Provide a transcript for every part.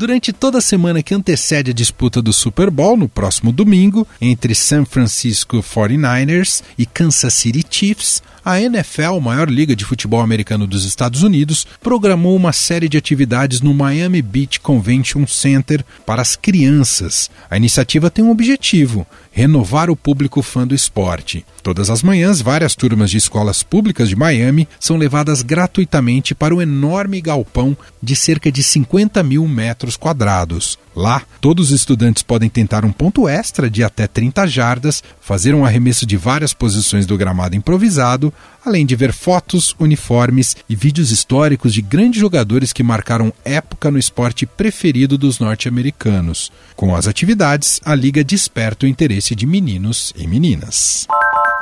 Durante toda a semana que antecede a disputa do Super Bowl, no próximo domingo, entre San Francisco 49ers e Kansas City Chiefs, a NFL, maior liga de futebol americano dos Estados Unidos, programou uma série de atividades no Miami Beach Convention Center para as crianças. A iniciativa tem um objetivo: renovar o público fã do esporte. Todas as manhãs, várias turmas de escolas públicas de Miami são levadas gratuitamente para o enorme galpão de cerca de 50 mil metros quadrados. Lá, todos os estudantes podem tentar um ponto extra de até 30 jardas, fazer um arremesso de várias posições do gramado improvisado, além de ver fotos, uniformes e vídeos históricos de grandes jogadores que marcaram época no esporte preferido dos norte-americanos. Com as atividades, a liga desperta o interesse de meninos e meninas.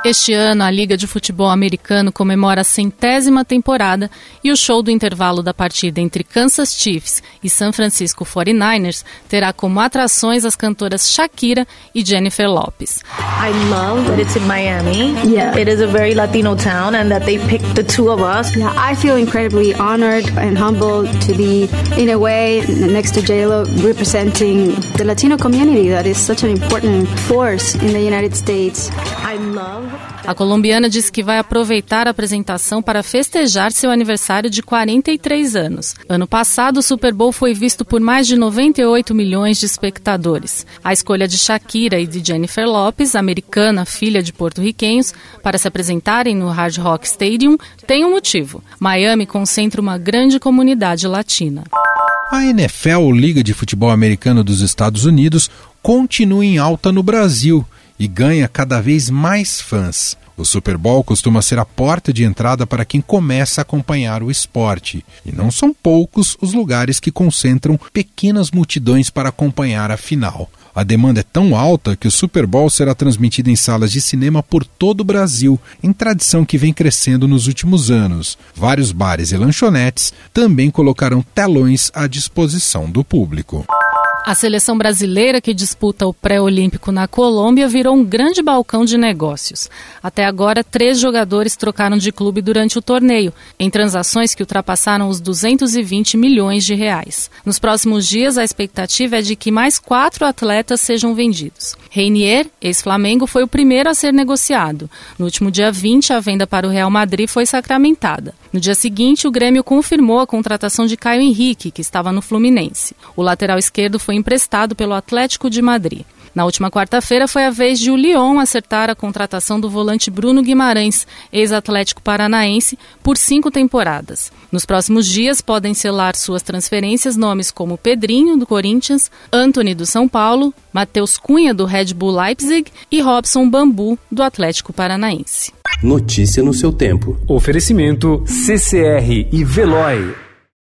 Este ano, a Liga de Futebol Americano comemora a centésima temporada e o show do intervalo da partida entre Kansas Chiefs e San Francisco 49ers terá como atrações as cantoras Shakira e Jennifer Lopez. I love that it's in Miami. Yeah. It is a very Latino town and that they picked the two of us. Yeah, I feel incredibly honored and humbled to be, in a way, next to JLo, representing the Latino community that is such an important force in the United States. I love A colombiana disse que vai aproveitar a apresentação para festejar seu aniversário de 43 anos. Ano passado, o Super Bowl foi visto por mais de 98 milhões de espectadores. A escolha de Shakira e de Jennifer Lopez, americana, filha de porto-riquenhos, para se apresentarem no Hard Rock Stadium tem um motivo. Miami concentra uma grande comunidade latina. A NFL, Liga de Futebol Americano dos Estados Unidos, continua em alta no Brasil e ganha cada vez mais fãs. O Super Bowl costuma ser a porta de entrada para quem começa a acompanhar o esporte, e não são poucos os lugares que concentram pequenas multidões para acompanhar a final. A demanda é tão alta que o Super Bowl será transmitido em salas de cinema por todo o Brasil, em tradição que vem crescendo nos últimos anos. Vários bares e lanchonetes também colocarão telões à disposição do público. A seleção brasileira que disputa o pré-olímpico na Colômbia virou um grande balcão de negócios. Até agora, três jogadores trocaram de clube durante o torneio, em transações que ultrapassaram os 220 milhões de reais. Nos próximos dias, a expectativa é de que mais quatro atletas sejam vendidos. Reinier, ex-Flamengo, foi o primeiro a ser negociado. No último dia 20, a venda para o Real Madrid foi sacramentada. No dia seguinte, o Grêmio confirmou a contratação de Caio Henrique, que estava no Fluminense. O lateral esquerdo foi emprestado pelo Atlético de Madrid. Na última quarta-feira foi a vez de o Lyon acertar a contratação do volante Bruno Guimarães, ex-atlético paranaense, por cinco temporadas. Nos próximos dias podem selar suas transferências nomes como Pedrinho, do Corinthians, Anthony, do São Paulo, Matheus Cunha, do Red Bull Leipzig e Robson Bambu, do Atlético Paranaense. Notícia no seu tempo. Oferecimento CCR e Veloy.